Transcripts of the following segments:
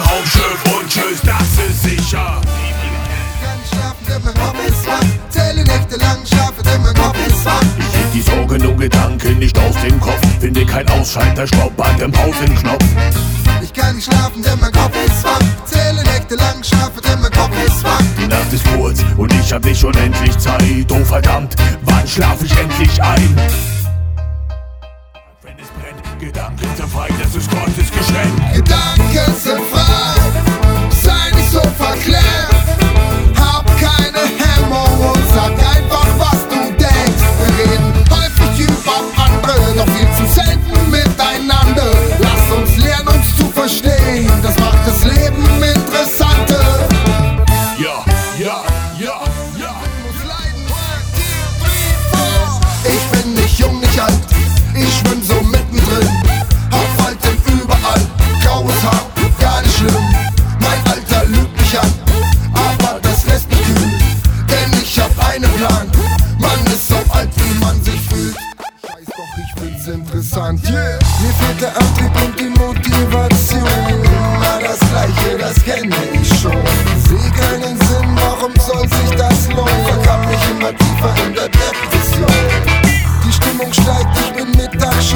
Raumschiff und tschüss, das ist sicher. Denn mein Kopf ist wach, zähle Nächte lang schlafe, denn mein Kopf ist wach. Ich heb die Sorgen und Gedanken nicht aus dem Kopf, finde kein Ausschalter, stopp an dem Pausenknopf. Ich kann nicht schlafen, denn mein Kopf ist wach, zähle Nächte lang schlafe, denn mein Kopf ist wach. Die Nacht ist kurz und ich hab nicht unendlich Zeit, oh verdammt, wann schlaf ich endlich ein? Wenn es brennt, Gedanken sind das ist Gottes Geschenk. Gedanken sind nicht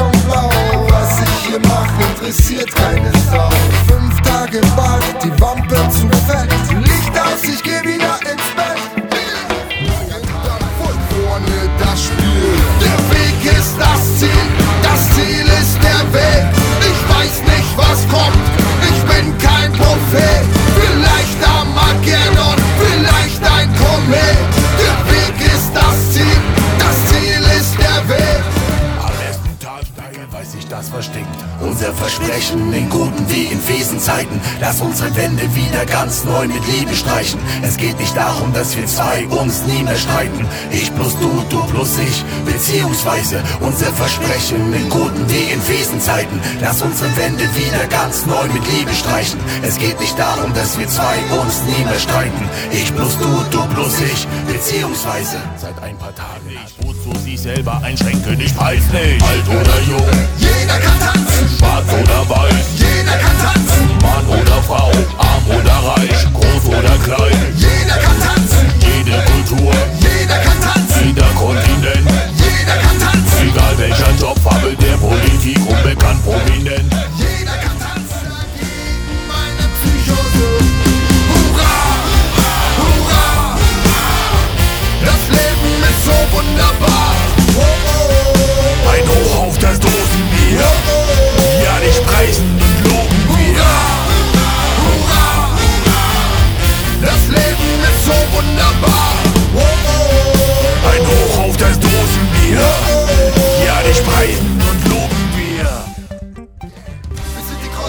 Schon blau. Was ich hier mache, interessiert keine Sau. Fünf Tage Bad, die Wampe zu fett. Daher weiß ich, das verstinkt. Unser Versprechen in guten wie in fiesen Zeiten. Lass unsere Wände wieder ganz neu mit Liebe streichen. Es geht nicht darum, dass wir zwei uns nie mehr streiten. Ich plus du, du plus ich, beziehungsweise unser Versprechen in guten wie in fiesen Zeiten. Lass unsere Wände wieder ganz neu mit Liebe streichen. Es geht nicht darum, dass wir zwei uns nie mehr streiten. Ich plus du, du plus ich, beziehungsweise seit ein paar Tagen Wozu sie selber einschränken, ich weiß nicht. Alt oder jung, Jeder kann tanzen, schwarz oder weiß, jeder kann tanzen, Mann oder Frau, arm oder reich, groß oder klein. jeder kann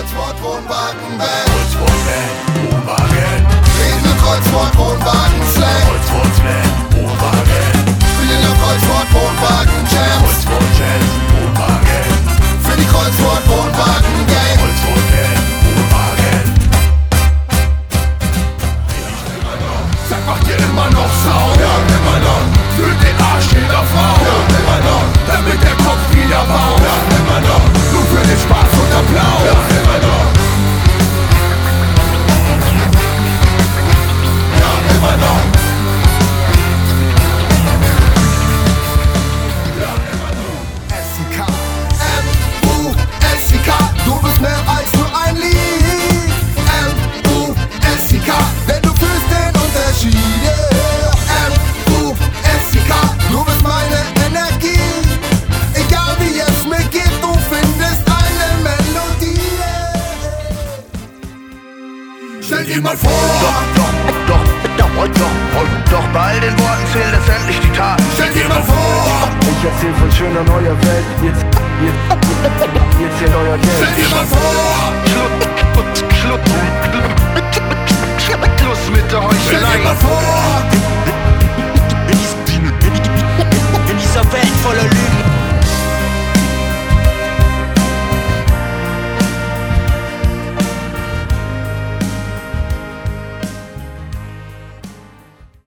wir sind die Kreuzwort-Wohnwagen-Band. Kreuzwortman, Wohnwagen, Reden mit Kreuzwort-Wohnwagen-Slang. Kreuzwortman, Wohnwagen, Stell dir mal vor, Doch, doch, doch, doch, doch bei all den Worten zählt letztendlich die Taten. stell dir mal vor, Ich erzähl von schöner neuer Welt. Jetzt,